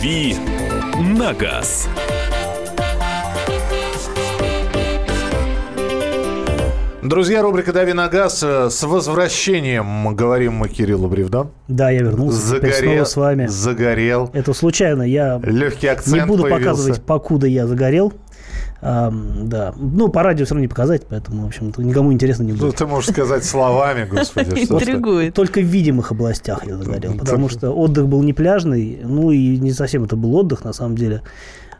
«Дави на газ». Друзья, рубрика «Дави на газ». С возвращением говорим мы Кириллу Бревдо. Да, я вернулся. Загорел. с вами. Загорел. Это случайно. Я Легкий акцент не буду появился. показывать, покуда я загорел. Ам, да. Ну, по радио все равно не показать, поэтому, в общем-то, никому интересно не Ну, будет. ты можешь сказать словами, господи. что. Интригует. Только в видимых областях я загорел, потому что отдых был не пляжный, ну и не совсем это был отдых, на самом деле.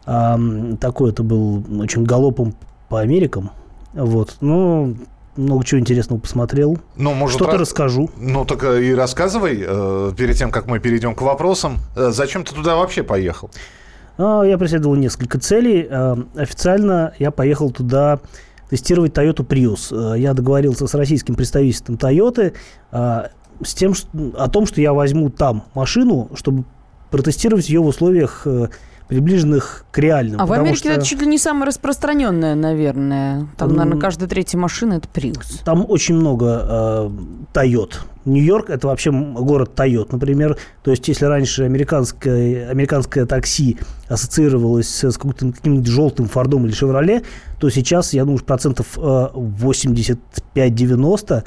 Ам, такой это был очень галопом по Америкам. Вот. Ну, много чего интересного посмотрел. Ну, может, Что-то ра- расскажу. Ну, так э, и рассказывай, э, перед тем, как мы перейдем к вопросам, э, зачем ты туда вообще поехал? Я преследовал несколько целей. А, Официально я поехал туда тестировать Toyota Prius. А, Я договорился с российским представительством Toyota а, с тем, что- о том, что я возьму там машину, чтобы протестировать ее в условиях э, приближенных к реальным. А в Америке что это чуть ли не самое распространенное, наверное. Там, М. наверное, каждая третья машина это Prius. Там очень много э, Toyota. Нью-Йорк – это вообще город Toyota, например. То есть, если раньше американское, американское такси ассоциировалось с каким-то, каким-нибудь желтым Фордом или Шевроле, то сейчас, я думаю, процентов э, 85-90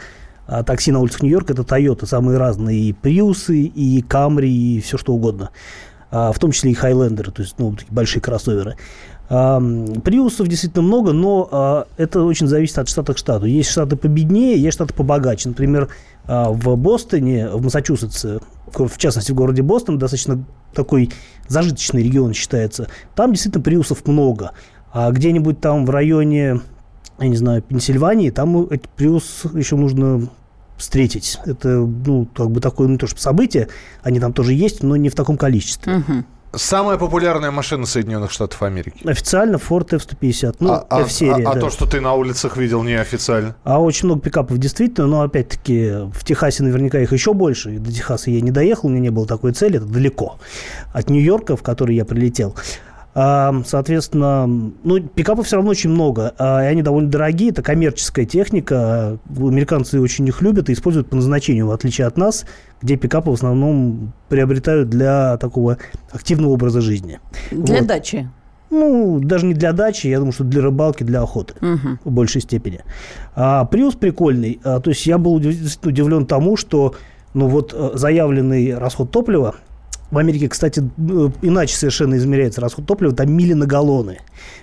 а такси на улицах Нью-Йорка – это Toyota. Самые разные и Приусы, и Камри, и все что угодно. А, в том числе и Хайлендеры, то есть ну, такие большие кроссоверы. А, Приусов действительно много, но а, это очень зависит от штата к штату. Есть штаты победнее, есть штаты побогаче. Например, в Бостоне, в Массачусетсе, в частности в городе Бостон, достаточно такой зажиточный регион считается, там действительно приусов много. А где-нибудь там в районе, я не знаю, Пенсильвании, там этот приус еще нужно встретить. Это, ну, как бы такое, ну, то что событие, они там тоже есть, но не в таком количестве. Мгм. Самая популярная машина Соединенных Штатов Америки. Официально Ford F-150, ну, а, а- F-серия, а- а да. то, что ты на улицах видел неофициально. А очень много пикапов действительно, но опять-таки в Техасе наверняка их еще больше. И до Техаса я не доехал, у меня не было такой цели, это далеко от Нью-Йорка, в который я прилетел. Соответственно, ну, пикапов все равно очень много, а, и они довольно дорогие, это коммерческая техника, а, американцы очень их любят и используют по назначению, в отличие от нас, где пикапы в основном приобретают для такого активного образа жизни. Для Вот. дачи. Ну, даже не для дачи, я думаю, что для рыбалки, для охоты Мгм. в большей степени. А Prius прикольный. А, то есть я был удивлен тому, что ну вот э, заявленный расход топлива в Америке, кстати, э, иначе совершенно измеряется расход топлива, там мили на галлоны.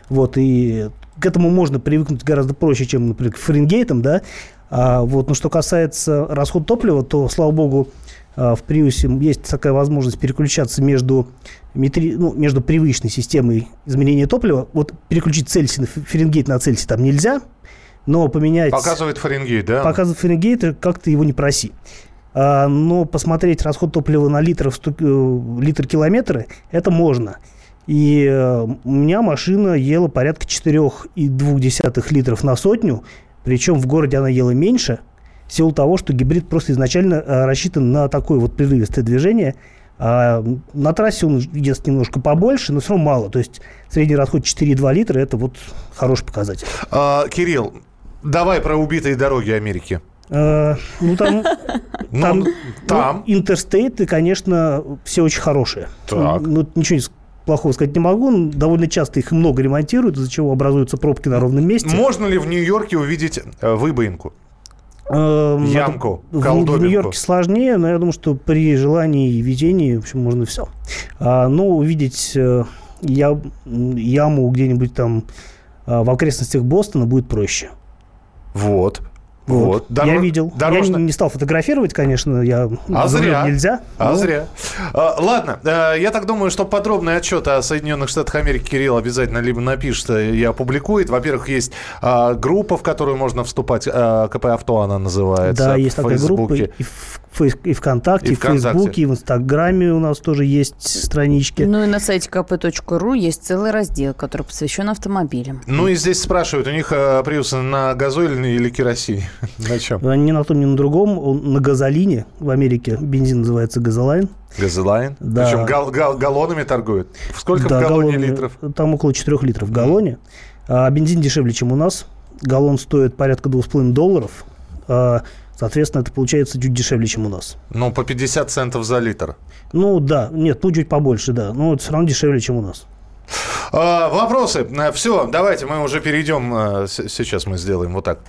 Вот, и к этому можно привыкнуть гораздо проще, чем, например, к Фаренгейтам, да. А, вот, но что касается расхода топлива, то, слава богу, а, в Приусе есть такая возможность переключаться между, метри- ну, между привычной системой изменения топлива. Вот переключить Цельсий на Фаренгейт на Цельсий там нельзя, но поменять... Показывает Фаренгейт, да? Показывает Фаренгейт, как ты его не проси. А, но посмотреть расход топлива на литр, э, литр километра, это можно. И э, у меня машина ела порядка 4,2 литров на сотню, причем в городе она ела меньше, в силу того, что гибрид просто изначально э, рассчитан на такое вот прерывистое движение. А на трассе он ест немножко побольше, но все равно мало. То есть средний расход 4,2 литра – это вот хороший показатель. А, Кирилл, давай про убитые дороги Америки. Э, Ну, там Ну, Там, там. Ну, интерстейты, конечно, все очень хорошие. Так. Ну, ничего не плохого сказать не могу. но Довольно часто их много ремонтируют, из-за чего образуются пробки на ровном месте. Можно ли в Нью-Йорке увидеть э, выбоинку? Эм, Ямку, это в, в колдобинку. Нью-Йорке сложнее, но я думаю, что при желании и везении, в общем, можно все. А, но увидеть э, яму где-нибудь там в окрестностях Бостона будет проще. Вот. Вот. Я Доро- видел. дорожно- Я не стал фотографировать, конечно, я А зря. нельзя. А но- зря. А, ладно, э, я так думаю, что подробный отчет о Соединенных Штатах Америки Кирилл обязательно либо напишет э, и опубликует. Во-первых, есть а, группа, в которую можно вступать. а, КП Авто она называется. Да, в есть такая группа и в, Фейс- и ВКонтакте, И и в. Фейсбуке, и в Инстаграме у нас тоже есть странички. Ну и на сайте kp.ru есть целый раздел, который посвящен автомобилям. Ну и здесь спрашивают, у них э, приусы на газоиле или керосине? На чем? Ни на том, ни на другом. Он на газолине в Америке. Бензин называется газолайн. Газолайн? Да. Причем гал- гал- галлонами торгуют. Сколько Да, в галлоне галлоны- литров? Там около 4 литров в галлоне. А бензин дешевле, чем у нас. Галлон стоит порядка 2,5 долларов. А, Соответственно, это получается чуть дешевле, чем у нас. Ну, по 50 центов за литр. Ну, да. Нет, ну, чуть побольше, да. Но это все равно дешевле, чем у нас. А, вопросы. Все, давайте мы уже перейдем. с- Сейчас мы сделаем вот так.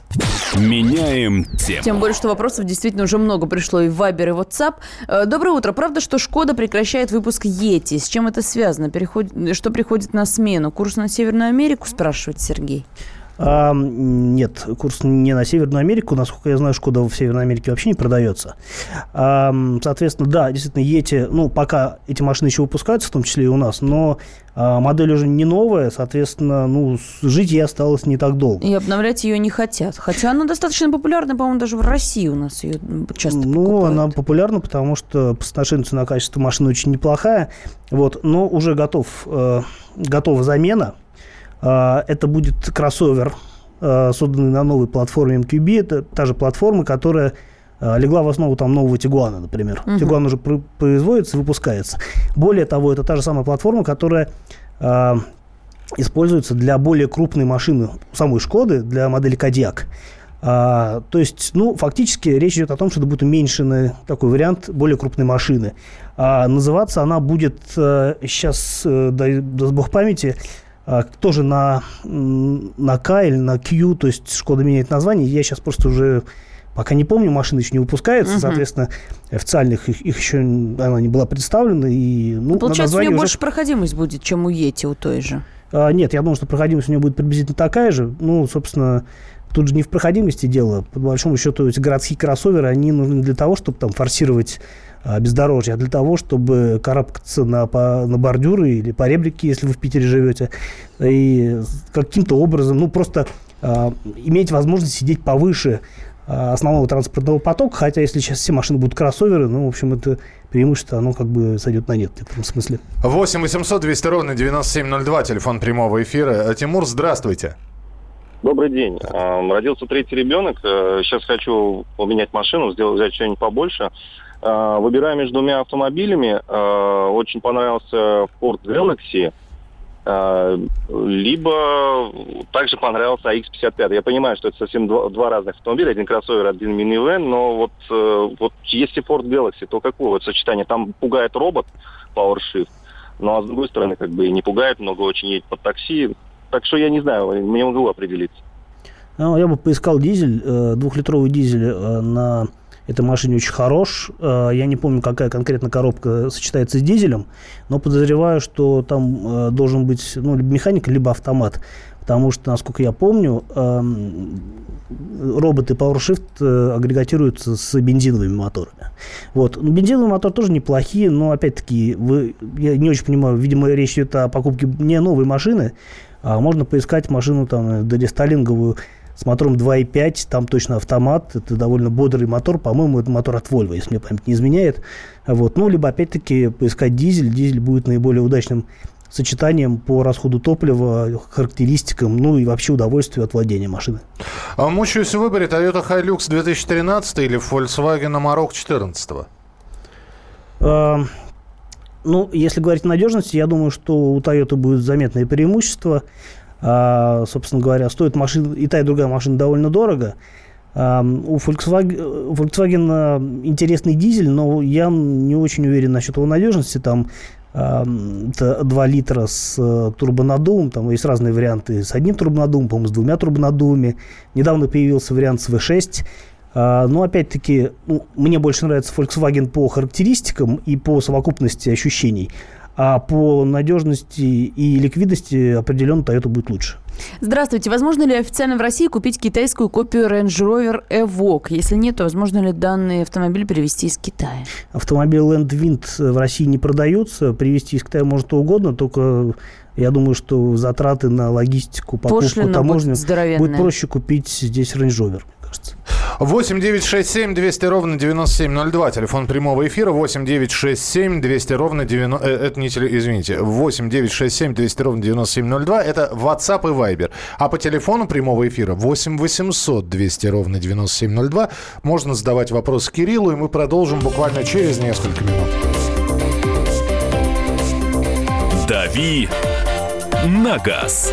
Меняем тему. Тем более, что вопросов действительно уже много пришло и в Viber, и в WhatsApp. Э, Доброе утро. Правда, что Шкода прекращает выпуск Йети? С чем это связано? Переходит, что приходит на смену? Курс на Северную Америку, спрашивает Сергей. А, нет, курс не на Северную Америку. Насколько я знаю, Шкода в Северной Америке вообще не продается. А, соответственно, да, действительно, Ети, ну, пока эти машины еще выпускаются, в том числе и у нас, но а, модель уже не новая, соответственно, ну, жить ей осталось не так долго. И обновлять ее не хотят. Хотя она достаточно популярна, по-моему, даже в России у нас ее часто Ну, покупают. она популярна, потому что по соотношению цена-качество машины очень неплохая. Вот, но уже готов, э, готова замена. Э, это будет кроссовер, э, созданный на новой платформе MQB. Это та же платформа, которая э, легла в основу там нового Тигуана, например. Мгм. Тигуан уже пр- производится выпускается. Более того, это та же самая платформа, которая э, используется для более крупной машины самой Шкоды, для модели Кодиак. А, то есть, ну, фактически речь идет о том, что это будет уменьшенный такой вариант более крупной машины. А называться она будет э, сейчас, э, дай, даст бог памяти, а, тоже на, на К или на Q, то есть Шкода меняет название. Я сейчас просто уже пока не помню, машина еще не выпускается, Мгм. соответственно, официальных их, их еще она не была представлена. И, ну, Получается, у нее уже- больше проходимость будет, чем у Йети, у той же. а, нет, я думаю, что проходимость у нее будет приблизительно такая же. Ну, собственно, тут же не в проходимости дело. По большому счету, эти городские кроссоверы, они нужны для того, чтобы там форсировать а, бездорожье, а для того, чтобы карабкаться на, по, на бордюры или по ребрике, если вы в Питере живете, и каким-то образом, ну, просто а, иметь возможность сидеть повыше а, основного транспортного потока, хотя если сейчас все машины будут кроссоверы, ну, в общем, это преимущество, оно как бы сойдет на нет в этом смысле. 8 800 200 ровно 9702, телефон прямого эфира. Э, Тимур, здравствуйте. Добрый день. Родился третий ребенок. Э, Сейчас хочу поменять машину, сделать взять что-нибудь побольше. Э, Выбираю между двумя автомобилями. Э, Очень понравился Ford Galaxy. Э, Либо также понравился AX55. Я понимаю, что это совсем два, два разных автомобиля. Один кроссовер, один минивэн. Но вот, э, вот если Ford Galaxy, то какое вот сочетание? Там пугает робот PowerShift. Ну а с другой стороны, как бы и не пугает, много очень едет под такси. Так что я не знаю, не могу определиться. Ну, я бы поискал дизель, э, двухлитровый дизель э, на этой машине очень хорош. Э, Я не помню, какая конкретно коробка сочетается с дизелем, но подозреваю, что там э, должен быть ну, либо механика, либо автомат. Потому что, насколько я помню, эм, роботы PowerShift э, агрегатируются с бензиновыми моторами. Вот. Ну, Бензиновый мотор тоже неплохие, но, опять-таки, вы, я не очень понимаю, видимо, речь идет о покупке не новой машины, а можно поискать машину там дорестайлинговую с мотором 2.5, там точно автомат, это довольно бодрый мотор, по-моему, это мотор от Volvo, если мне память не изменяет. Вот. Ну, либо, опять-таки, поискать дизель, дизель будет наиболее удачным сочетанием по расходу топлива, характеристикам, ну и вообще удовольствию от владения машины. А мучаюсь в выборе Toyota Hilux 2013 или Volkswagen Amarok 14 А, Ну, если говорить о надежности, я думаю, что у Toyota будет заметное преимущество. А, собственно говоря, стоит машина, и та, и другая машина довольно дорого. У Volkswagen, у Volkswagen а, интересный дизель, но я не очень уверен насчет его надежности. Там а, это 2 литра с э, турбонаддувом, там есть разные варианты с одним турбонаддувом, по-моему, с двумя турбонаддувами. Недавно появился вариант с V6. А, Но опять-таки, ну, мне больше нравится Volkswagen по характеристикам и по совокупности ощущений. А по надежности и ликвидности определенно Toyota будет лучше. Здравствуйте. Возможно ли официально в России купить китайскую копию Range Rover Evoque? Если нет, то возможно ли данный автомобиль перевезти из Китая? Автомобиль Land Wind в России не продаются. Привезти из Китая может что угодно, только я думаю, что затраты на логистику, покупку Пошлина таможню будет будет проще купить здесь Range Rover. 8 9 6 7 200 ровно 9702. Телефон прямого эфира 8 9 6 7 200 ровно 90... э, это не теле... Извините. 8 9 6 7 200 ровно 9702. Это WhatsApp и Viber. А по телефону прямого эфира 8 800 200 ровно 9702 можно задавать вопрос Кириллу, и мы продолжим буквально через несколько минут. «Дави на газ».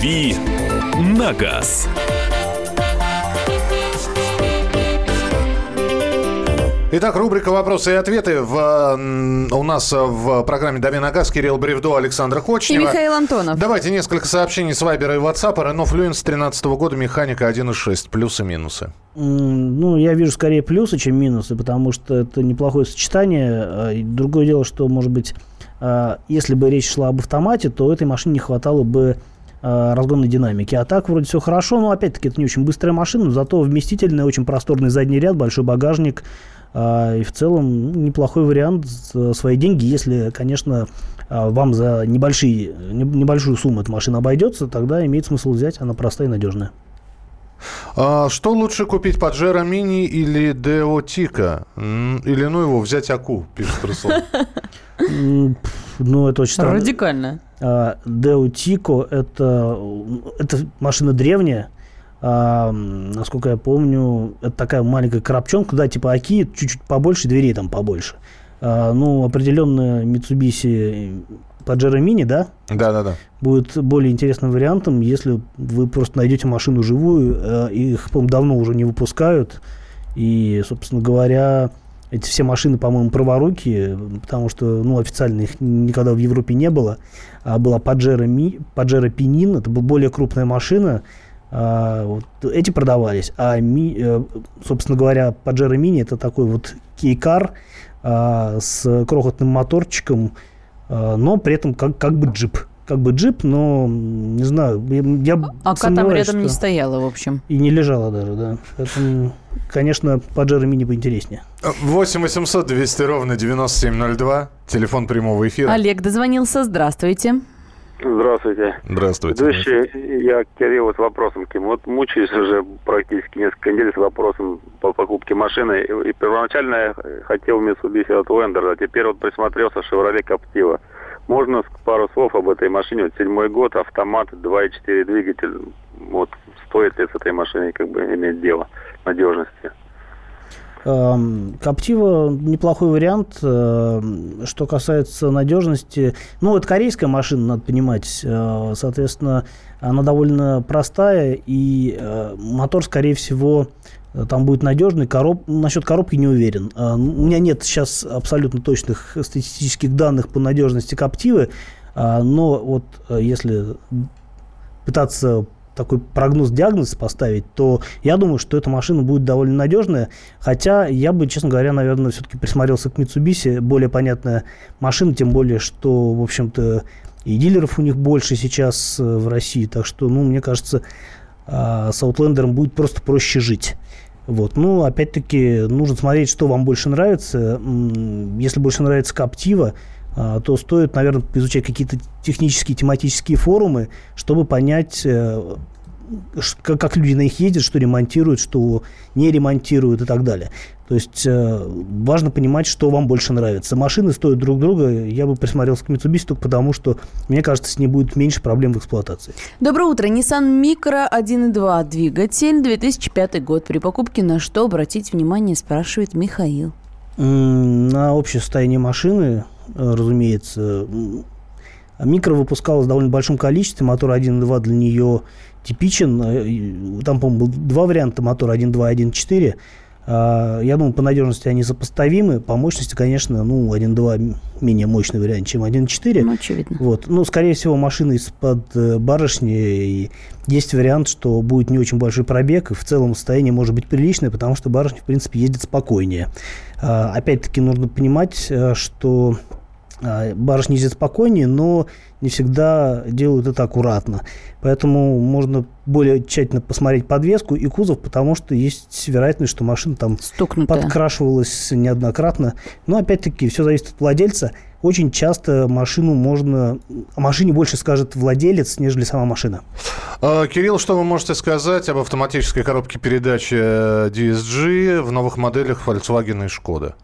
«Дави на газ». Итак, рубрика «Вопросы и ответы» в, у нас в программе «Дави на газ» Кирилл Бревдо, Александр И Кочнева. Михаил Антонов. Давайте несколько сообщений с Вайбера и WhatsApp. Рено Флюенс 13 года, механика 1.6, плюсы минусы. Ну, я вижу скорее плюсы, чем минусы, потому что это неплохое сочетание. А, и Другое дело, что, может быть, а, если бы речь шла об автомате, то этой машине не хватало бы разгонной динамики. А так вроде все хорошо, но опять-таки это не очень быстрая машина, но зато вместительный, очень просторный задний ряд, большой багажник. а, И в целом ну, неплохой вариант свои деньги, если, конечно, а, вам за небольшие, не- небольшую сумму эта машина обойдется, тогда имеет смысл взять, она простая и надежная. А, что лучше купить, Паджеро Мини или Део Тика? Или ну его взять Аку, пишет Руслан. Ну, это очень странно. Радикально. А, Део Тико это, это машина древняя. А, насколько я помню, это такая маленькая коробчонка, да, типа Аки, чуть-чуть побольше, дверей там побольше. А, ну, определенно Mitsubishi Pajero Mini, да, Да-да-да. будет более интересным вариантом, если вы просто найдете машину живую. э, Их, по-моему, давно уже не выпускают. И, собственно говоря, эти все машины, по-моему, праворуки, потому что, ну, официально их никогда в Европе не было. А была Pajero, Mi, Pajero Pinin, это была более крупная машина. А, вот эти продавались. А, Ми- э, собственно говоря, Pajero Mini это такой вот кейкар а, с крохотным моторчиком, но при этом как, как бы джип. Как бы джип, но, не знаю, я, я А там рядом не что- стояла, в общем. И не лежала даже, да. Поэтому, конечно, Pajero Mini поинтереснее. 8 800 200 ровно 9702. Телефон прямого эфира. Олег дозвонился. Здравствуйте. Здравствуйте. Здравствуйте. Ведущий, я к Кириллу с вопросом. таким. Вот мучаюсь уже практически несколько недель с вопросом по покупке машины. И, первоначально я хотел Mitsubishi Outlander, а теперь вот присмотрелся Chevrolet Captiva. Можно пару слов об этой машине? Вот седьмой год, автомат, 2.4 двигатель. Вот стоит ли с этой машиной как бы иметь дело надежности? Эм, Коптива неплохой вариант. Эм, Что касается надежности, ну, это корейская машина, надо понимать. Э, Соответственно, она довольно простая, и э, мотор, скорее всего, э, там будет надежный. Короб... Насчет коробки не уверен. У меня нет сейчас абсолютно точных статистических данных по надежности Коптивы, но вот если пытаться такой прогноз-диагноз поставить, то я думаю, что эта машина будет довольно надежная. Хотя я бы, честно говоря, наверное, все-таки присмотрелся к Mitsubishi. Более понятная машина, тем более, что, в общем-то, и дилеров у них больше сейчас э, в России. Так что, ну, мне кажется, а, с Outlander будет просто проще жить. Вот. Ну, опять-таки, нужно смотреть, что вам больше нравится. Если больше нравится Captiva, а, то стоит, наверное, изучать какие-то технические, тематические форумы, чтобы понять, э, как, люди на них ездят, что ремонтируют, что не ремонтируют и так далее. То есть э, важно понимать, что вам больше нравится. Машины стоят друг друга. Я бы присмотрелся к Mitsubishi только потому, что, мне кажется, с ней будет меньше проблем в эксплуатации. Доброе утро. Nissan Micro 1.2 двигатель, 2005 год. При покупке на что обратить внимание, спрашивает Михаил. На общее состояние машины, разумеется, м, микро выпускалась в довольно большом количестве. Мотор 1.2 для нее типичен. Э, Там, по-моему, был два варианта мотора 1.2 и 1.4. А, Я думаю, по надежности они сопоставимы. По мощности, конечно, ну, 1.2 менее мощный вариант, чем 1.4. Ну, очевидно. Вот. Ну, скорее всего, машина из-под э, барышни. И есть вариант, что будет не очень большой пробег, и в целом состояние может быть приличное, потому что барышня, в принципе, ездит спокойнее. А, опять-таки, нужно понимать, э, что барышни ездят спокойнее, но не всегда делают это аккуратно. Поэтому можно более тщательно посмотреть подвеску и кузов, потому что есть вероятность, что машина там Стукнутая. подкрашивалась неоднократно. Но опять-таки все зависит от владельца. Очень часто машину можно... О машине больше скажет владелец, нежели сама машина. А, Кирилл, что вы можете сказать об автоматической коробке передач э, DSG в новых моделях Volkswagen и Skoda?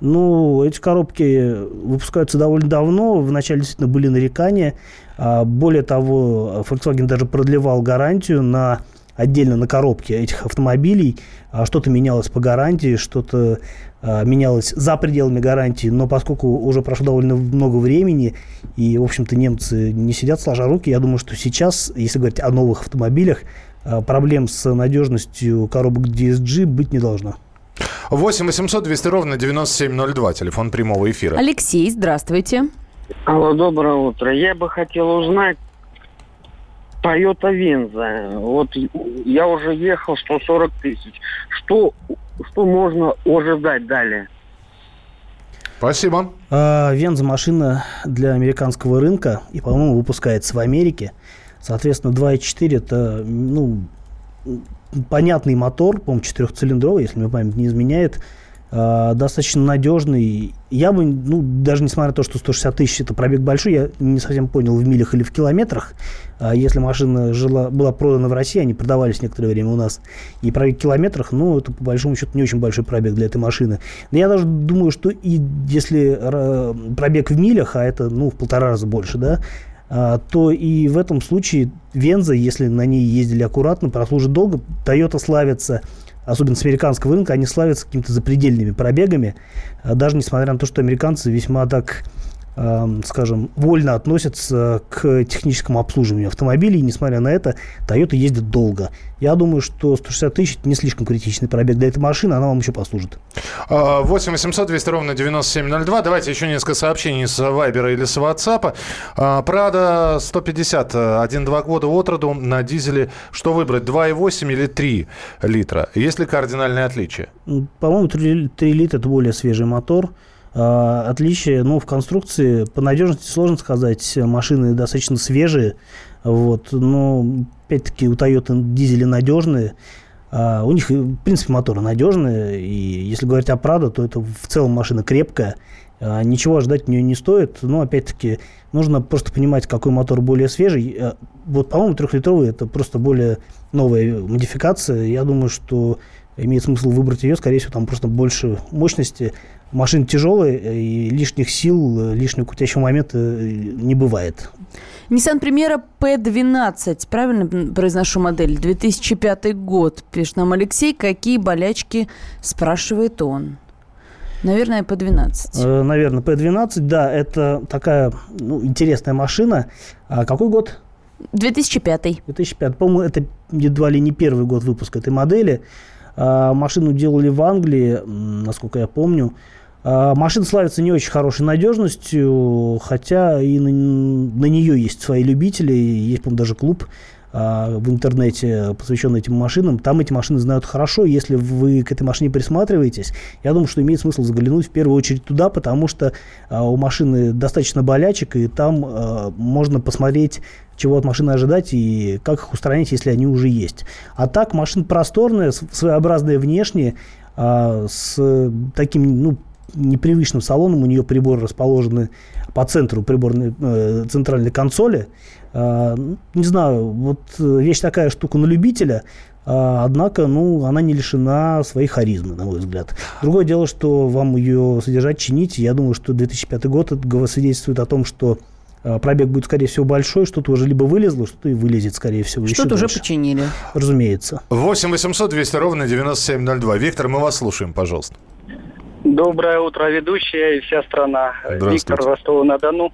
Ну, эти коробки выпускаются довольно давно. Вначале действительно были нарекания. А, Более того, Volkswagen даже продлевал гарантию на отдельно на коробке этих автомобилей. А Что-то менялось по гарантии, что-то а, менялось за пределами гарантии. Но поскольку уже прошло довольно много времени, и, в общем-то, немцы не сидят сложа руки, я думаю, что сейчас, если говорить о новых автомобилях, проблем с надежностью коробок DSG быть не должно. 8 800 200 ровно 9702, телефон прямого эфира. Алексей, здравствуйте. Алло, доброе утро. Я бы хотел узнать Toyota Venza. Вот я уже ехал 140 тысяч. Что, что можно ожидать далее? Спасибо. А, Венза машина для американского рынка и, по-моему, выпускается в Америке. Соответственно, 2.4 это, ну, понятный мотор, по-моему, четырехцилиндровый, если мне память не изменяет, а, достаточно надежный. Я бы, ну, даже несмотря на то, что 160 тысяч это пробег большой, я не совсем понял, в милях или в километрах. А Если машина жила, была продана в России, они продавались некоторое время у нас, и пробег в километрах, ну, это по большому счету не очень большой пробег для этой машины. Но я даже думаю, что и если э, пробег в милях, а это, ну, в полтора раза больше, да, то и в этом случае Венза, если на ней ездили аккуратно, прослужит долго. Toyota славится, особенно с американского рынка, они славятся какими-то запредельными пробегами, а даже несмотря на то, что американцы весьма так скажем, вольно относятся к техническому обслуживанию автомобилей. И, несмотря на это, Toyota ездит долго. Я думаю, что 160 тысяч не слишком критичный пробег для этой машины, она вам еще послужит. А, 8 800 200 ровно 9702. Давайте еще несколько сообщений с Вайбера или с WhatsApp. А, Прада 150, 1-2 года от роду на дизеле. Что выбрать, 2,8 или 3 литра? Есть ли кардинальные отличия? По-моему, 3, литра – это более свежий мотор. А, Отличие, ну, в конструкции, по надежности сложно сказать. Машины достаточно свежие. Вот, но, опять-таки, у Toyota дизели надежные. А, У них, в принципе, моторы надежные. И если говорить о Prado, то это в целом машина крепкая. А, Ничего ожидать от нее не стоит. Но, опять-таки, нужно просто понимать, какой мотор более свежий. Вот, по-моему, трехлитровый – это просто более новая модификация. Я думаю, что имеет смысл выбрать ее. Скорее всего, там просто больше мощности. Машина тяжелая, и лишних сил, лишнего крутящего момента э, не бывает. Nissan Примера P12, правильно произношу модель, 2005 год, пишет нам Алексей. Какие болячки, спрашивает он. Наверное, P12. Э, Наверное, P12, да, это такая ну, интересная машина. А какой год? 2005. 2005. По-моему, это едва ли не первый год выпуска этой модели. А, Машину делали в Англии, насколько я помню. А, Машина славится не очень хорошей надежностью, хотя и на, на нее есть свои любители. Есть, по-моему, даже клуб а, в интернете, посвященный этим машинам. Там эти машины знают хорошо. Если вы к этой машине присматриваетесь, я думаю, что имеет смысл заглянуть в первую очередь туда, потому что а, у машины достаточно болячек, и там а, можно посмотреть, чего от машины ожидать и как их устранить, если они уже есть. А так, машина просторная, своеобразная внешне, а, с таким, ну, непривычным салоном. У нее приборы расположены по центру приборной э, центральной консоли. Ну, не знаю, вот э, вещь такая штука на любителя, а, однако, ну, она не лишена своей харизмы, на мой взгляд. Другое дело, что вам ее содержать, чинить. Я думаю, что 2005 год это свидетельствует о том, что а, пробег будет, скорее всего, большой, что-то уже либо вылезло, что-то и вылезет, скорее всего, еще Что-то уже дальше. починили. Разумеется. 8 800 200 ровно 9702. Виктор, мы вас слушаем, пожалуйста. Доброе утро, ведущая и вся страна. Виктор Ростова-на-Дону.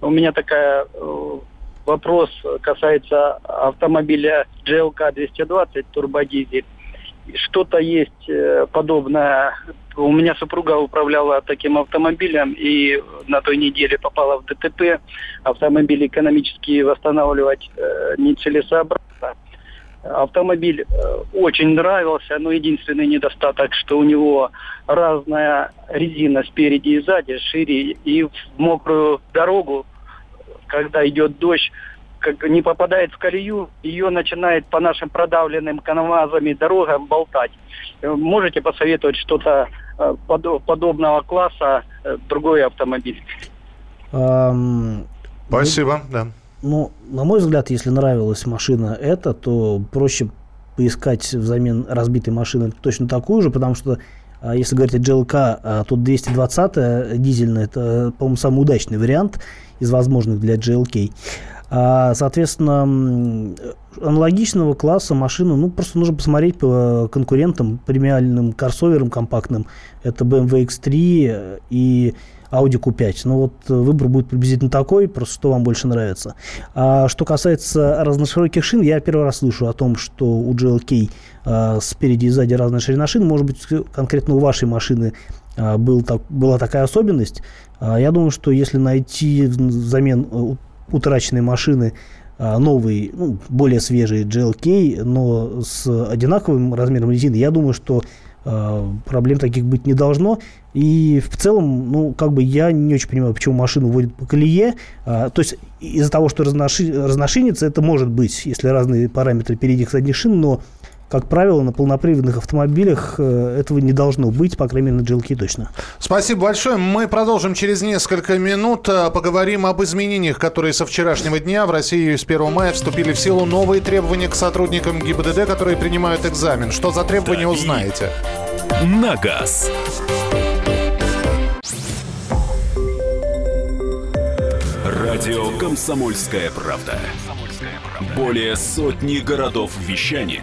У меня такая э, вопрос касается автомобиля GLK 220 турбодизель. Что-то есть э, подобное. У меня супруга управляла таким автомобилем и на той неделе попала в ДТП. Автомобиль экономически восстанавливать э, нецелесообразно. Автомобиль э, очень нравился, но единственный недостаток, что у него разная резина спереди и сзади, шире, и в мокрую дорогу, когда идет дождь, как не попадает в колею, ее начинает по нашим продавленным канавазами дорогам болтать. Э, Можете посоветовать что-то э, подо- подобного класса, другой автомобиль? Спасибо, да. Ну, на мой взгляд, если нравилась машина эта, то проще поискать взамен разбитой машины точно такую же, потому что а, если говорить о GLK, а, тут 220 дизельная, это, по-моему, самый удачный вариант из возможных для GLK. А, соответственно, м, аналогичного класса машину, ну, просто нужно посмотреть по конкурентам, премиальным кроссоверам компактным. Это BMW X3 и Audi Q5. Ну вот э, выбор будет приблизительно такой, просто что вам больше нравится. А что касается разношироких шин, я первый раз слышу о том, что у GLK а, спереди и сзади разная ширина шин. Может быть, конкретно у вашей машины а, был так, была такая особенность. А, я думаю, что если найти взамен э, утраченной машины а, новый, ну, более свежий GLK, но с одинаковым размером резины, я думаю, что а, проблем таких быть не должно. И в целом, ну, как бы я не очень понимаю, почему машину водят по колее. А, то есть из-за того, что разноши- разношинится, это может быть, если разные параметры передних и задних шин, но, как правило, на полноприводных автомобилях э, этого не должно быть, по крайней мере, на GLK точно. Спасибо большое. Мы продолжим через несколько минут. А, Поговорим об изменениях, которые со вчерашнего дня в России с 1 мая вступили в силу новые требования к сотрудникам ГИБДД, которые принимают экзамен. Что за требования, Дави. узнаете. На газ. Радио «Комсомольская правда». Более сотни городов вещания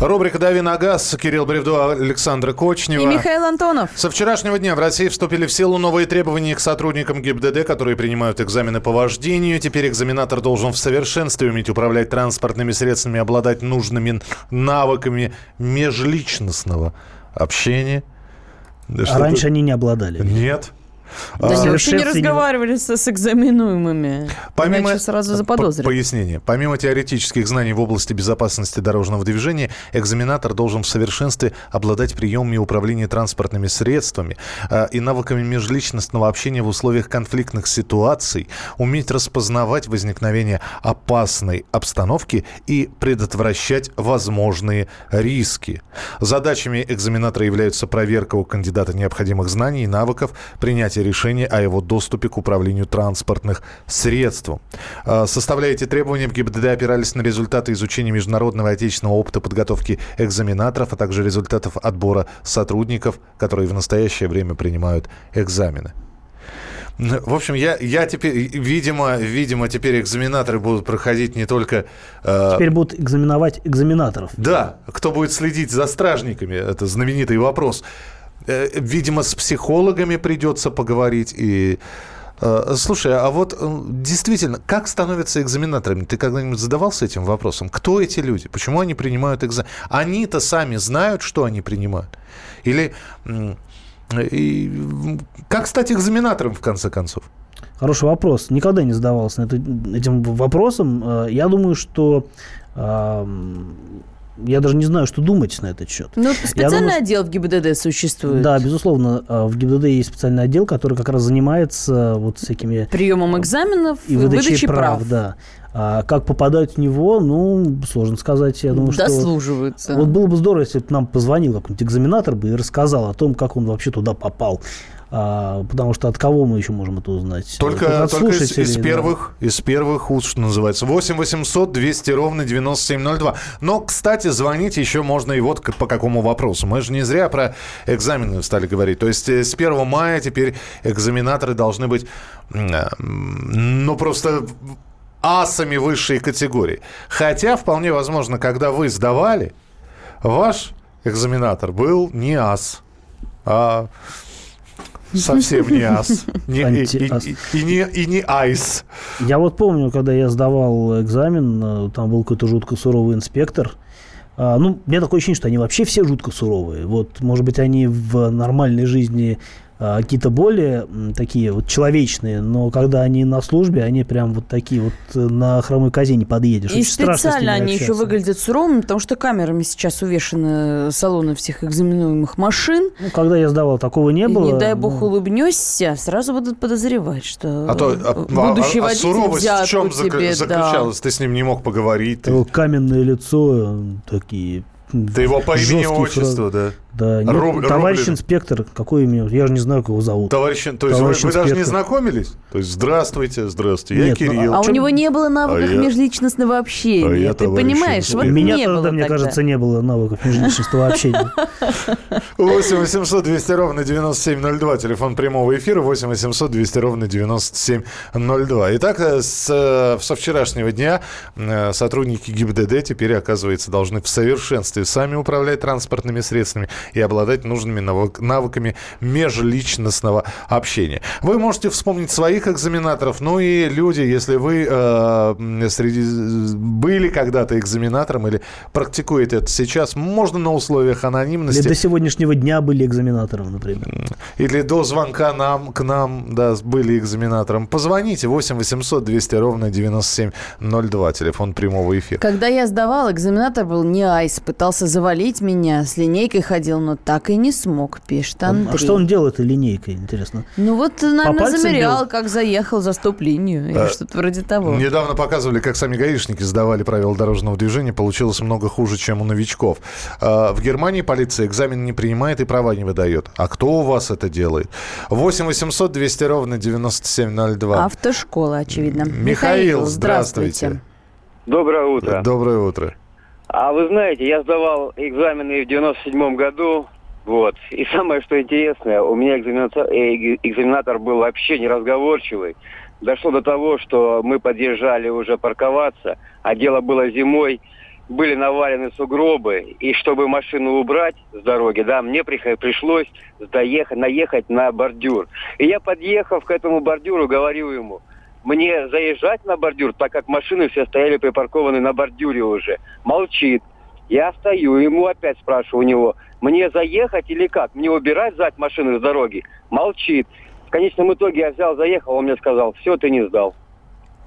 Рубрика «Дави на газ». Кирилл Бревдо, Александра Кочнева. И Михаил Антонов. Со вчерашнего дня в России вступили в силу новые требования к сотрудникам ГИБДД, которые принимают экзамены по вождению. Теперь экзаменатор должен в совершенстве уметь управлять транспортными средствами, обладать нужными навыками межличностного общения. Да А раньше ты- они не обладали. Нет. Да А, они вообще не разговаривали с, с экзаменуемыми. Помимо, Иначе сразу заподозрят. Пояснение. Помимо теоретических знаний в области безопасности дорожного движения, экзаменатор должен в совершенстве обладать приемами управления транспортными средствами э, и навыками межличностного общения в условиях конфликтных ситуаций, уметь распознавать возникновение опасной обстановки и предотвращать возможные риски. Задачами экзаменатора являются проверка у кандидата необходимых знаний и навыков, принятие решения о его доступе к управлению транспортных средств. Э, Составляя эти требования, в ГИБДД опирались на результаты изучения международного и отечественного опыта подготовки экзаменаторов, а также результатов отбора сотрудников, которые в настоящее время принимают экзамены. В общем, я, я теперь, видимо, видимо, теперь экзаменаторы будут проходить не только... э, Теперь будут экзаменовать экзаменаторов. да, кто будет следить за стражниками, это знаменитый вопрос. Э, Видимо, с психологами придется поговорить и... э, Слушай, а вот действительно, как становятся экзаменаторами? Ты когда-нибудь задавался этим вопросом? Кто эти люди? Почему они принимают экзамен? Они-то сами знают, что они принимают? Или и, как стать экзаменатором, в конце концов? Хороший вопрос. Никогда не задавался этим вопросом. Э, Я думаю, что я даже не знаю, что думать на этот счет. Ну, специальный думаю, что- отдел в ГИБДД существует. Да, безусловно, э, в ГИБДД есть специальный отдел, который как раз занимается вот всякими Приемом экзаменов и выдачей, выдачей прав, прав. да. А как попадают в него, ну, сложно сказать. Я думаю, что... Дослуживаются. Вот было бы здорово, если бы нам позвонил какой-нибудь экзаменатор бы и рассказал о том, как он вообще туда попал. А, потому что от кого мы еще можем это узнать? Только, от только из, из слушателей, да. первых, из первых уст, что называется. 8 800 200 ровно 9702. Но, кстати, звонить еще можно и вот по какому вопросу. Мы же не зря про экзамены стали говорить. То есть э, с 1 мая теперь экзаменаторы должны быть, э, ну, просто асами высшей категории. Хотя, вполне возможно, когда вы сдавали, ваш экзаменатор был не ас, а совсем не ас. Не- и, и- и- не, и не айс. Я вот помню, когда я сдавал экзамен, э, там был какой-то жутко суровый инспектор. А, Ну, у меня такое ощущение, что они вообще все жутко суровые. Вот, может быть, они в нормальной жизни какие-то более такие вот человечные, но когда они на службе, они прям вот такие вот э, на хромой козе не подъедешь. И Очень страшно с специально ними они еще общаться. выглядят суровыми, потому что камерами сейчас увешаны салоны всех экзаменуемых машин. Ну, когда я сдавал, такого не И было. не дай бог ну, улыбнешься, сразу будут подозревать, что А то а- будущий а- а водитель суровость в чем зак- тебе заключалась? Ты с ним не мог поговорить. Ты, каменное лицо, такие... ты его по имени отчеству, да? Да, нет, Руб- товарищ Рублин. инспектор, какое имя? Я же не знаю, как его зовут. Товарищ, то есть Товарищ вы, вы даже не инспектор. знакомились? То есть здравствуйте, здравствуйте, я Нет, ну, Кирилл. А у Чё- него не было навыков А я- межличностного общения. А я Ты понимаешь, инспектор. вот У меня не тогда, было мне тогда. кажется, не было навыков межличностного общения. 8 800 200 ровно 9702. Телефон прямого эфира 8 800 200 ровно 9702. Итак, э, с, э, со вчерашнего дня э, сотрудники ГИБДД теперь, оказывается, должны в совершенстве сами управлять транспортными средствами и обладать нужными навык- навыками межличностного общения. Вы можете вспомнить своих экзаменаторов, ну и люди, если вы э, среди, были когда-то экзаменатором или практикуете это сейчас, можно на условиях анонимности. Или до сегодняшнего дня были экзаменатором, например. Или до звонка нам, к нам, да, были экзаменатором. Позвоните 8 800 200 ровно 9702, телефон прямого эфира. Когда я сдавал, экзаменатор был не айс, пытался завалить меня, с линейкой ходил, но так и не смог, пишет Андрей. А что он делает этой линейкой, интересно? Ну вот, наверное, замерял, бил? как заехал за стоп-линию или Да. что-то вроде того. Недавно показывали, как сами гаишники сдавали правила дорожного движения. Получилось много хуже, чем у новичков. А, В Германии полиция экзамен не принимает и права не выдает. А кто у вас это делает? 8 800 200 ровно 9702. Автошкола, очевидно. Михаил, здравствуйте. Доброе утро. Доброе утро. А вы знаете, я сдавал экзамены в 97 году, вот. И самое, что интересное, у меня экзаменатор, э, экзаменатор был вообще неразговорчивый. Дошло до того, что мы подъезжали уже парковаться, а дело было зимой, были навалены сугробы, и чтобы машину убрать с дороги, да, мне пришлось доехать, наехать на бордюр. И я, подъехав к этому бордюру, говорю ему, мне заезжать на бордюр, так как машины все стояли припаркованы на бордюре уже. Молчит. Я стою, ему опять спрашиваю у него, мне заехать или как? Мне убирать сзади машины с дороги? Молчит. В конечном итоге я взял, заехал, он мне сказал, все, ты не сдал.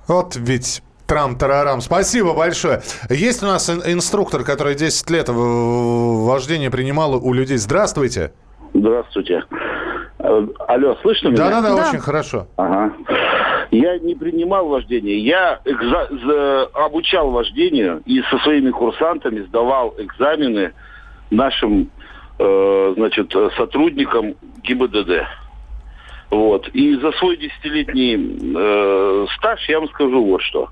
Вот ведь трам-тарарам. Спасибо большое. Есть у нас ин- инструктор, который 10 лет в- вождение принимал у людей. Здравствуйте. Здравствуйте. Э, Алло, слышно меня? Да-да-да, Да. очень хорошо. Ага. Я не принимал вождение, я экза- за- обучал вождению и со своими курсантами сдавал экзамены нашим, э, значит, сотрудникам ГИБДД. Вот. И за свой десятилетний э, стаж я вам скажу вот что.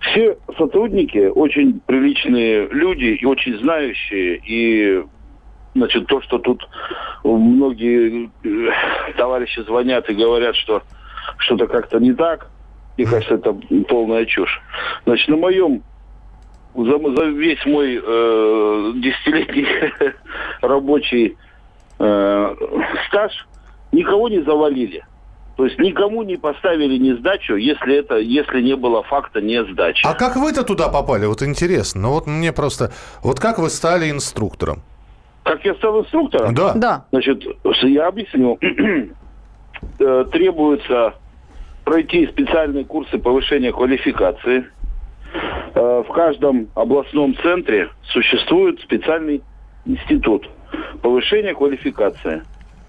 Все сотрудники очень приличные люди и очень знающие. И значит, то, что тут многие э, товарищи звонят и говорят, что что-то как-то не так, мне кажется, это полная чушь. Значит, на моем за, за весь мой э, десятилетний рабочий э, стаж никого не завалили. То есть никому не поставили не сдачу, если это, если не было факта не сдачи. А как вы-то туда попали? Вот интересно. Ну вот мне просто... Вот как вы стали инструктором? Как я стал инструктором? Да. Да. Значит, я объясню. Э, Требуется пройти специальные курсы повышения квалификации. Э, В каждом областном центре существует специальный институт повышения квалификации.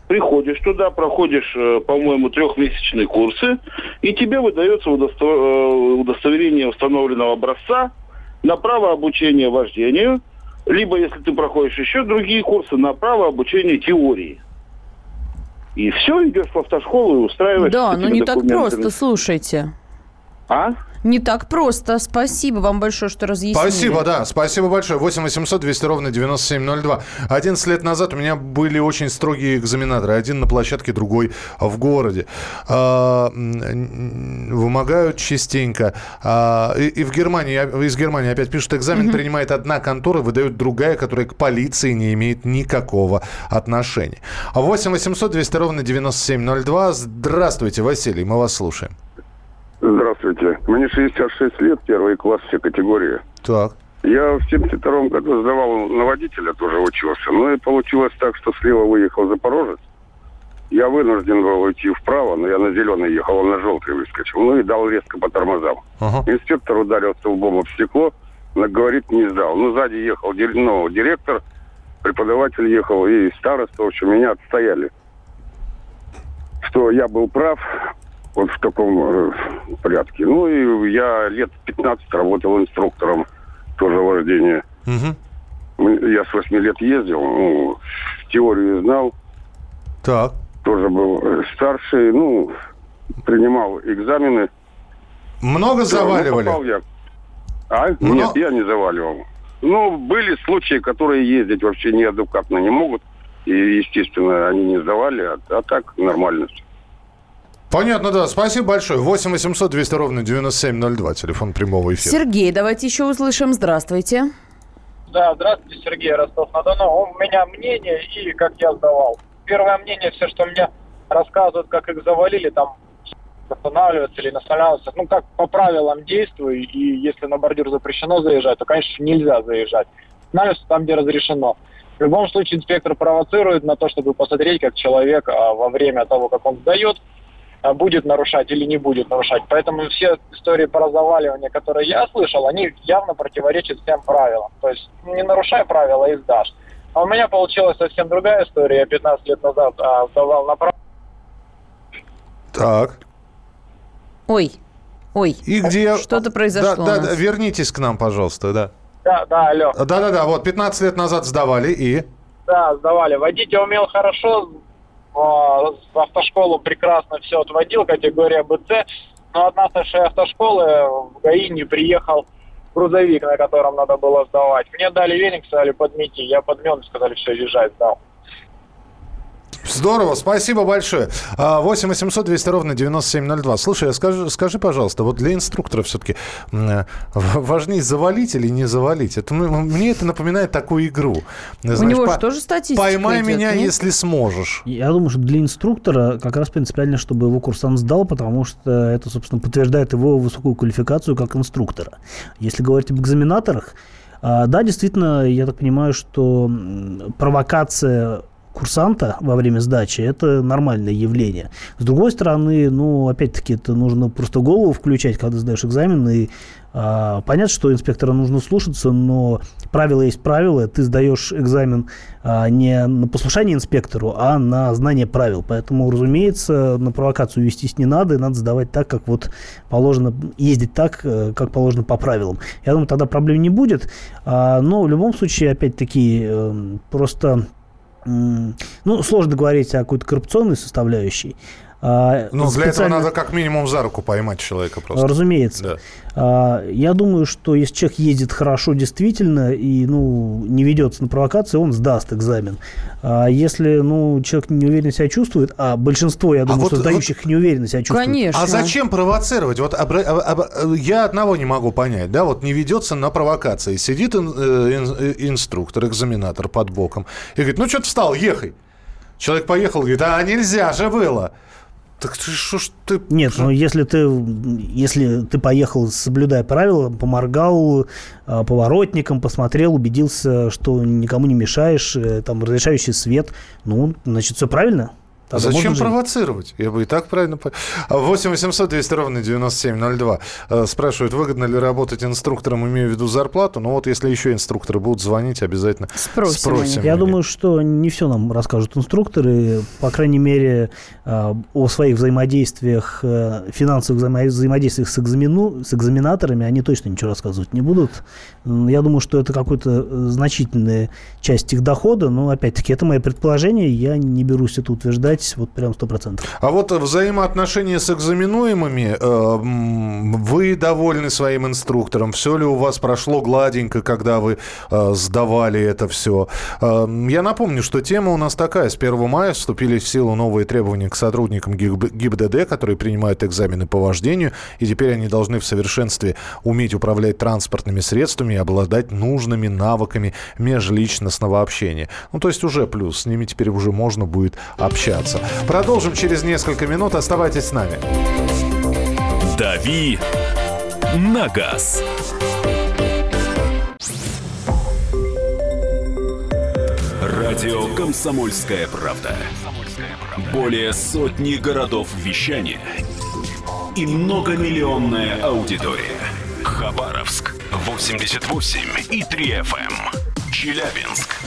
приходишь туда, проходишь, э, по-моему, трехмесячные курсы, и тебе выдается удосто- удостоверение установленного образца на право обучения вождению, либо, если ты проходишь еще другие курсы, на право обучения теории. И все, идешь в автошколу и устраиваешься. Да, но этими не так просто, слушайте. А? Не так просто. Спасибо вам большое, что разъяснили. Спасибо, да, спасибо большое. 8 800 200 ровно 9702. 11 лет назад у меня были очень строгие экзаменаторы. Один на площадке, другой в городе. А, Вымогают частенько. А, И в Германии, из Германии опять пишут, экзамен принимает одна контора, выдает другая, которая к полиции не имеет никакого отношения. 8 800 200 ровно 9702. Здравствуйте, Василий, мы вас слушаем. Здравствуйте. Мне 66 лет, первый класс, все категории. Так. Я в 72 году сдавал на водителя, тоже учился. Ну и получилось так, что слева выехал Запорожец. Я вынужден был уйти вправо, но я на зеленый ехал, он на желтый выскочил. Ну и дал резко по тормозам. Ага. Инспектор ударился лбом об стекло, но, говорит, не сдал. Ну, сзади ехал ну, директор, преподаватель ехал и староста, в общем, меня отстояли. Что я был прав, вот в таком э, порядке. Ну и я лет 15 работал инструктором тоже вождения. Мы- Я с 8 лет ездил, ну, теорию знал, Так. тоже был э, старший, ну, принимал экзамены. Много Всё, ну, заваливали? попал я. А? Много? Нет, я не заваливал. Ну, были случаи, которые ездить вообще неадекватно не могут. И, естественно, они не сдавали, а, а так нормально все. Понятно, да. Спасибо большое. 8 800 200 ровно 9702. Телефон прямого эфира. Сергей, давайте еще услышим. Здравствуйте. Да, здравствуйте, Сергей Ростов-на-Дону. У меня мнение и как я сдавал. Первое мнение, все, что мне рассказывают, как их завалили, там останавливаться или не останавливаться. Ну, как по правилам действую, и если на бордюр запрещено заезжать, то, конечно, нельзя заезжать. Останавливаться там, где разрешено. В любом случае, инспектор провоцирует на то, чтобы посмотреть, как человек а, во время того, как он сдает, будет нарушать или не будет нарушать. Поэтому все истории про заваливание, которые я слышал, они явно противоречат всем правилам. То есть не нарушай правила и сдашь. А у меня получилась совсем другая история. Я 15 лет назад а, сдавал на право. Так. Ой, ой. И где... Что-то произошло Да, да, вернитесь к нам, пожалуйста, да. Да, да, алло. Да-да-да, вот 15 лет назад сдавали и... Да, сдавали. Водить я умел хорошо, а, в автошколу прекрасно все отводил, категория БЦ. Но от нашей автошколы в ГАИ не приехал грузовик, на котором надо было сдавать. Мне дали веник, сказали, подмети. Я подмел, сказали, все, езжай, сдал. Здорово, спасибо большое. А, 8 800 200 ровно 9702. Слушай, а скажи, скажи, пожалуйста, вот для инструктора все-таки важнее завалить или не завалить? Это, мне это напоминает такую игру. У Знаешь, него по- же тоже статистика Поймай идет, меня, нет? если сможешь. Я думаю, что для инструктора как раз принципиально, чтобы его курсант сдал, потому что это, собственно, подтверждает его высокую квалификацию как инструктора. Если говорить об экзаменаторах, а, да, действительно, я так понимаю, что провокация курсанта во время сдачи – это нормальное явление. С другой стороны, ну, опять-таки, это нужно просто голову включать, когда сдаешь экзамен, и а, понятно, что инспектора нужно слушаться, но правило есть правило, ты сдаешь экзамен а, не на послушание инспектору, а на знание правил. Поэтому, разумеется, на провокацию вестись не надо, и надо сдавать так, как вот положено, ездить так, э, как положено по правилам. Я думаю, тогда проблем не будет. А, но в любом случае, опять-таки, эм, просто ну, сложно говорить о какой-то коррупционной составляющей. А, Ну, для этого специально- надо как минимум за руку поймать человека просто. Разумеется. Да. А, Я думаю, что если человек ездит хорошо действительно и ну, не ведется на провокации, он сдаст экзамен. А если ну, человек неуверенно себя чувствует, а большинство, я думаю, вот- что сдающих неуверенно себя чувствуют. Конечно. А зачем провоцировать? Вот обра- об- об- я одного не могу понять, да, вот не ведется на провокации. Сидит ин- э, ин- э, инструктор, экзаменатор под боком и говорит, ну что ты встал, ехай. Человек поехал, говорит, а нельзя же было. Так ты что ж ты... Нет, но если ты, если ты поехал, соблюдая правила, поморгал а, поворотником, посмотрел, убедился, что никому не мешаешь, э, там разрешающий свет, ну, значит, все правильно. Тогда Зачем можно жить. провоцировать? Я бы и так правильно... по- 8 800 200 ровно 9702. Э, Спрашивают, выгодно ли работать инструктором, имею в виду зарплату. Ну вот если еще инструкторы будут звонить, обязательно Спросим спросим. Я думаю, что не все нам расскажут инструкторы. По крайней мере, э, о своих взаимодействиях, э, финансовых взаимо- взаимодействиях с, экзамену, с экзаменаторами они точно ничего рассказывать не будут. Я думаю, что это какая-то значительная часть их дохода, но, опять-таки, это мое предположение, я не берусь это утверждать вот прям 100%. А вот взаимоотношения с экзаменуемыми, э, вы довольны своим инструктором? Все ли у вас прошло гладенько, когда вы э, сдавали это все? Я напомню, что тема у нас такая. С 1 мая вступили в силу новые требования к сотрудникам ГИБ- ГИБДД, которые принимают экзамены по вождению, и теперь они должны в совершенстве уметь управлять транспортными средствами и обладать нужными навыками межличностного общения. Ну, то есть уже плюс, с ними теперь уже можно будет общаться. Продолжим через несколько минут. Оставайтесь с нами. «Дави на газ». Радио «Комсомольская правда». Более сотни городов вещания и многомиллионная аудитория. Хабаровск 88 и 3 FM. Челябинск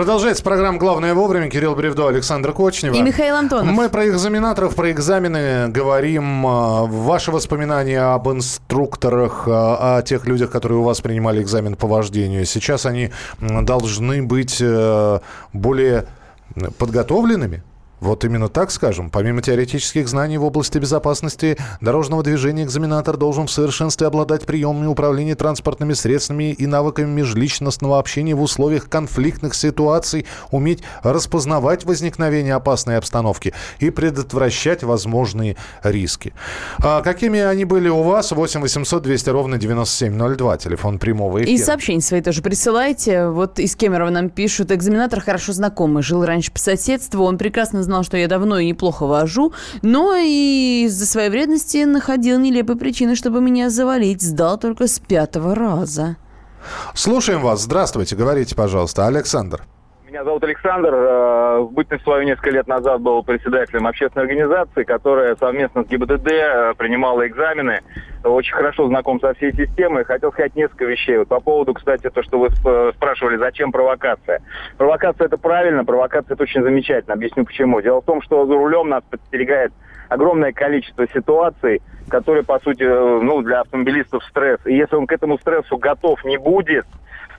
Продолжается программа «Главное вовремя». Кирилл Бревдо, Александр Кочнева. И Михаил Антонов. Мы про экзаменаторов, про экзамены говорим. А, Ваши воспоминания об инструкторах, а, о тех людях, которые у вас принимали экзамен по вождению. Сейчас они должны быть э, более подготовленными? Вот именно так скажем. Помимо теоретических знаний в области безопасности дорожного движения, экзаменатор должен в совершенстве обладать приемами управления транспортными средствами и навыками межличностного общения в условиях конфликтных ситуаций, уметь распознавать возникновение опасной обстановки и предотвращать возможные риски. А какими они были у вас? 8 800 200 ровно 9702, телефон прямого эфира. И сообщения свои тоже присылайте. Вот из Кемерово нам пишут, экзаменатор хорошо знакомый, жил раньше по соседству, он прекрасно знал, что я давно и неплохо вожу, но и из-за своей вредности находил нелепые причины, чтобы меня завалить. Сдал только с пятого раза. Слушаем вас. Здравствуйте. Говорите, пожалуйста. Александр. Меня зовут Александр. Э, В бытность свою несколько лет назад был председателем общественной организации, которая совместно с ГИБДД э, принимала экзамены. Очень хорошо знаком со всей системой. Хотел сказать несколько вещей. Вот по поводу, кстати, то, что вы сп- спрашивали, зачем провокация. Провокация это правильно, провокация это очень замечательно. Объясню почему. Дело в том, что за рулем нас подстерегает огромное количество ситуаций, которые, по сути, э, ну, для автомобилистов стресс. И если он к этому стрессу готов не будет,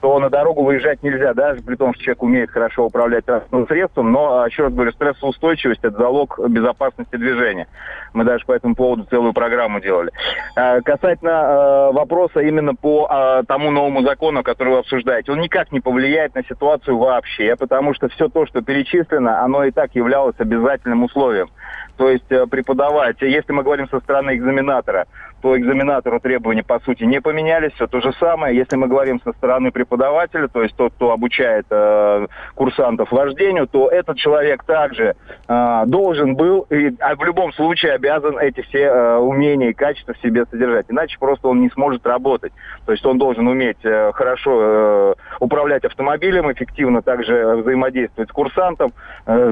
то на дорогу выезжать нельзя, даже при том, что человек умеет хорошо управлять транспортным средством, но, а, еще раз говорю, стрессоустойчивость – это залог безопасности движения. Мы даже по этому поводу целую программу делали. А, Касательно э, вопроса именно по а, тому новому закону, который вы обсуждаете, он никак не повлияет на ситуацию вообще, потому что все то, что перечислено, оно и так являлось обязательным условием. То есть э, преподавать, если мы говорим со стороны экзаменатора, то экзаменатору требования по сути не поменялись, все то же самое. Если мы говорим со стороны преподавателя, то есть тот, кто обучает э, курсантов вождению, то этот человек также э, должен был и а в любом случае обязан эти все э, умения и качества в себе содержать. Иначе просто он не сможет работать. То есть он должен уметь э, хорошо э, управлять автомобилем, эффективно также взаимодействовать с курсантом, э,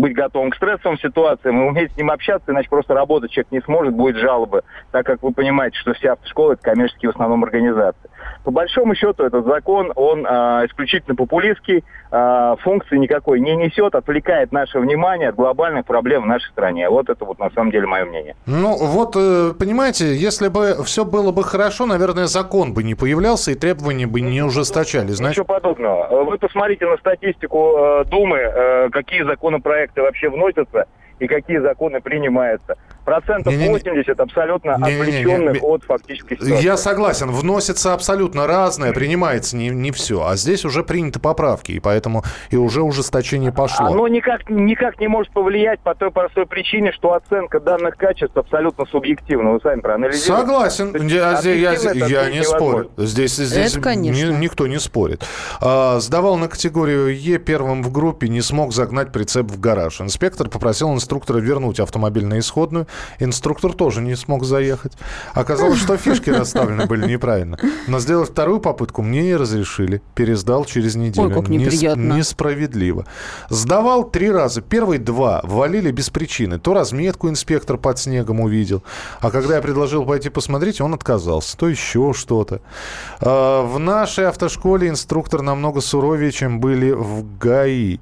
быть готовым к стрессовым ситуациям и уметь с ним общаться, иначе просто работать человек не сможет, будет жалобы, так как вы понимаете, что все автошколы это коммерческие в основном организации. По большому счету этот закон, он э, исключительно популистский, э, функции никакой не несет, отвлекает наше внимание от глобальных проблем в нашей стране. Вот это вот на самом деле мое мнение. Ну, вот, э, понимаете, если бы все было бы хорошо, наверное, закон бы не появлялся и требования бы не ужесточали. Значит, Ничего подобного. Вы посмотрите на статистику э, Думы, э, какие законопроекты вообще вносятся, и какие законы принимаются. Процентов Не-не-не. 80 абсолютно Не-не-не, отвлеченных не- от фактической ситуации. Я согласен, вносится абсолютно разное, принимается не, не все. А здесь уже приняты поправки, и поэтому и уже ужесточение пошло. Оно никак, никак не может повлиять по той простой причине, что оценка данных качеств абсолютно субъективна. Вы сами проанализируете. Согласен, есть я, я- я- я не спорю. Здесь, здесь Это конечно. ни- никто не спорит. А, сдавал на категорию Е первым в группе, не смог загнать прицеп в гараж. Инспектор попросил инструктора вернуть автомобиль на исходную. Инструктор тоже не смог заехать. Оказалось, что фишки расставлены были неправильно. Но сделать вторую попытку мне не разрешили. Пересдал через неделю. Ой, как Нес- неприятно. Несправедливо. Сдавал три раза. Первые два валили без причины. То разметку инспектор под снегом увидел. А когда я предложил пойти посмотреть, он отказался. То еще что-то. А, В нашей автошколе инструктор намного суровее, чем были в ГАИ.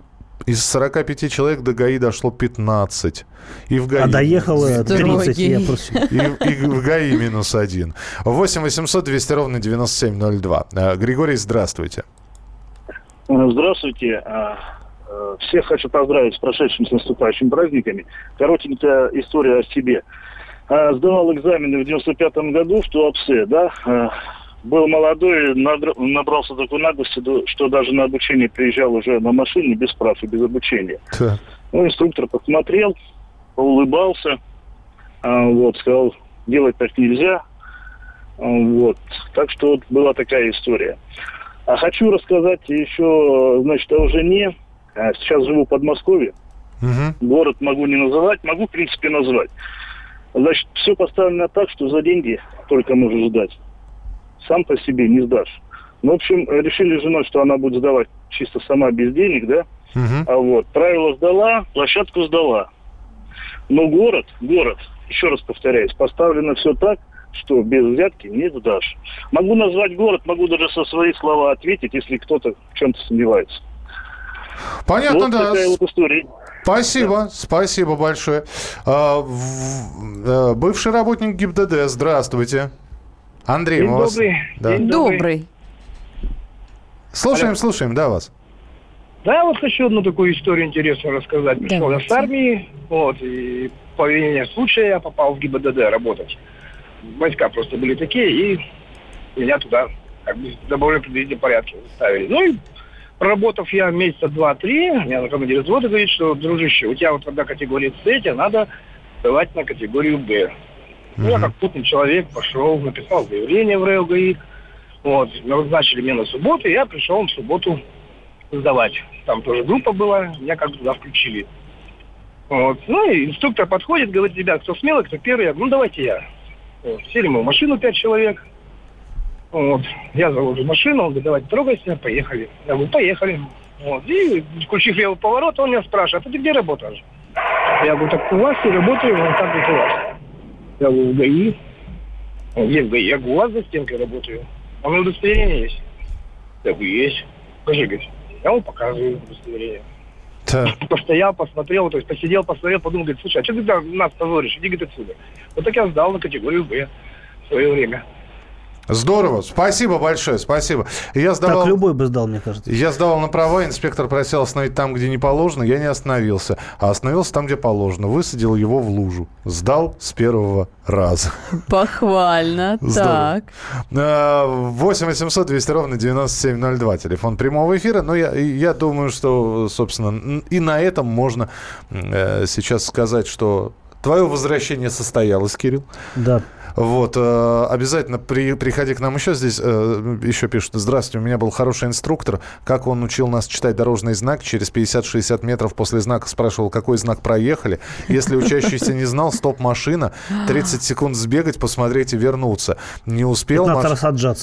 Из 45 человек до ГАИ дошло 15. И в ГАИ... А доехало 30, я просто... И, и в ГАИ минус один. 8 800 200 ровно 9702. А, Григорий, здравствуйте. Здравствуйте. А, э, Всех хочу поздравить с прошедшими с наступающими праздниками. Коротенькая история о себе. А, Сдавал экзамены в 95 году в Туапсе, да. Был молодой, набрался такой наглости, что даже на обучение приезжал уже на машине без прав и без обучения. Так. Ну, инструктор посмотрел, улыбался, а, вот, сказал, делать так нельзя. А, Вот. Так что вот была такая история. А хочу рассказать еще, значит, о жене. А, Сейчас живу в Подмосковье. Мгм. Город могу не называть, могу, в принципе, назвать. Значит, все поставлено так, что за деньги только можешь сдать. Сам по себе не сдашь. Ну, в общем, решили с женой, что она будет сдавать чисто сама без денег, да? Мгм. А вот, правила сдала, площадку сдала. Но город, город, еще раз повторяюсь, поставлено все так, что без взятки не сдашь. Могу назвать город, могу даже со своих слова ответить, если кто-то в чем-то сомневается. Понятно, вот да. такая вот история. Спасибо, спасибо большое. А, бывший работник ГИБДД, здравствуйте. Андрей, День мы вас... добрый. Да. День Добрый. Слушаем, Алло. слушаем, да, вас. Да, вот хочу одну такую историю интересную рассказать. Пришел я с армии, вот, и по вине случая я попал в ГИБДД работать. Войска просто были такие, и меня туда как бы в добровольном предварительном порядке ставили. Ну и проработав я месяца два-три, меня командир взвода говорит, что, дружище, у тебя вот одна категория С, тебе надо сдавать на категорию Б. Ну, я как путный человек пошел, написал заявление в РЭО Вот, назначили меня на субботу, и я пришел в субботу сдавать. Там тоже группа была, меня как бы туда включили. Вот. Ну и инструктор подходит, говорит, ребят, кто смелый, кто первый, я говорю, ну давайте я. Вот. Сели мы в машину пять человек. Вот. Я завожу машину, он говорит, давайте трогайся, поехали. Я говорю, поехали. Вот. И включив левый поворот, он меня спрашивает, а ты где работаешь? Я говорю, так у вас и работаю, он так вот у вас. Я говорю, в ГАИ. Где в ГАИ? Я вас за стенкой работаю. А у меня удостоверение есть? Я говорю, есть. Покажи, говорит. Я ему показываю удостоверение. Так. Постоял, посмотрел, то есть посидел, посмотрел, подумал, говорит, слушай, а что ты там нас позоришь? Иди, говорит, отсюда. Вот так я сдал на категорию Б в свое время. Здорово, спасибо большое, спасибо. Я сдавал... Так любой бы сдал, мне кажется. Я сдавал на права, инспектор просил остановить там, где не положено, я не остановился, а остановился там, где положено, высадил его в лужу, сдал с первого раза. Похвально. Здорово. Так. Э, 8 800 200 ровно 9702, телефон прямого эфира. Но я, я думаю, что, собственно, и на этом можно э, сейчас сказать, что твое возвращение состоялось, Кирилл. Да. Вот, э, обязательно при, приходи к нам еще здесь. э, еще пишут, здравствуйте, у меня был хороший инструктор. Как он учил нас читать дорожный знак, через 50-60 метров после знака спрашивал, какой знак проехали. Если учащийся не знал, стоп, машина, 30 секунд сбегать, посмотреть и вернуться. Не успел, 15 маш-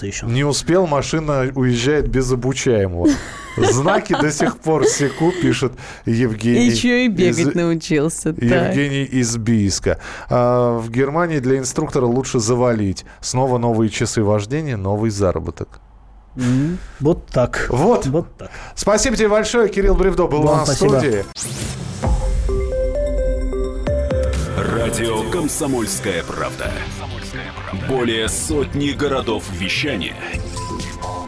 еще. не успел, машина уезжает без обучаемого. Знаки до сих пор секу, пишет Евгений. Еще и бегать из- научился. Так. Евгений из Бийска. А, в Германии для инструктора лучше завалить. Снова новые часы вождения, новый заработок. М, Вот так. Вот. Вот так. Спасибо тебе большое. Кирилл Бревдо был у Вам нас в спасибо. студии. Радио «Комсомольская правда». Более сотни городов вещания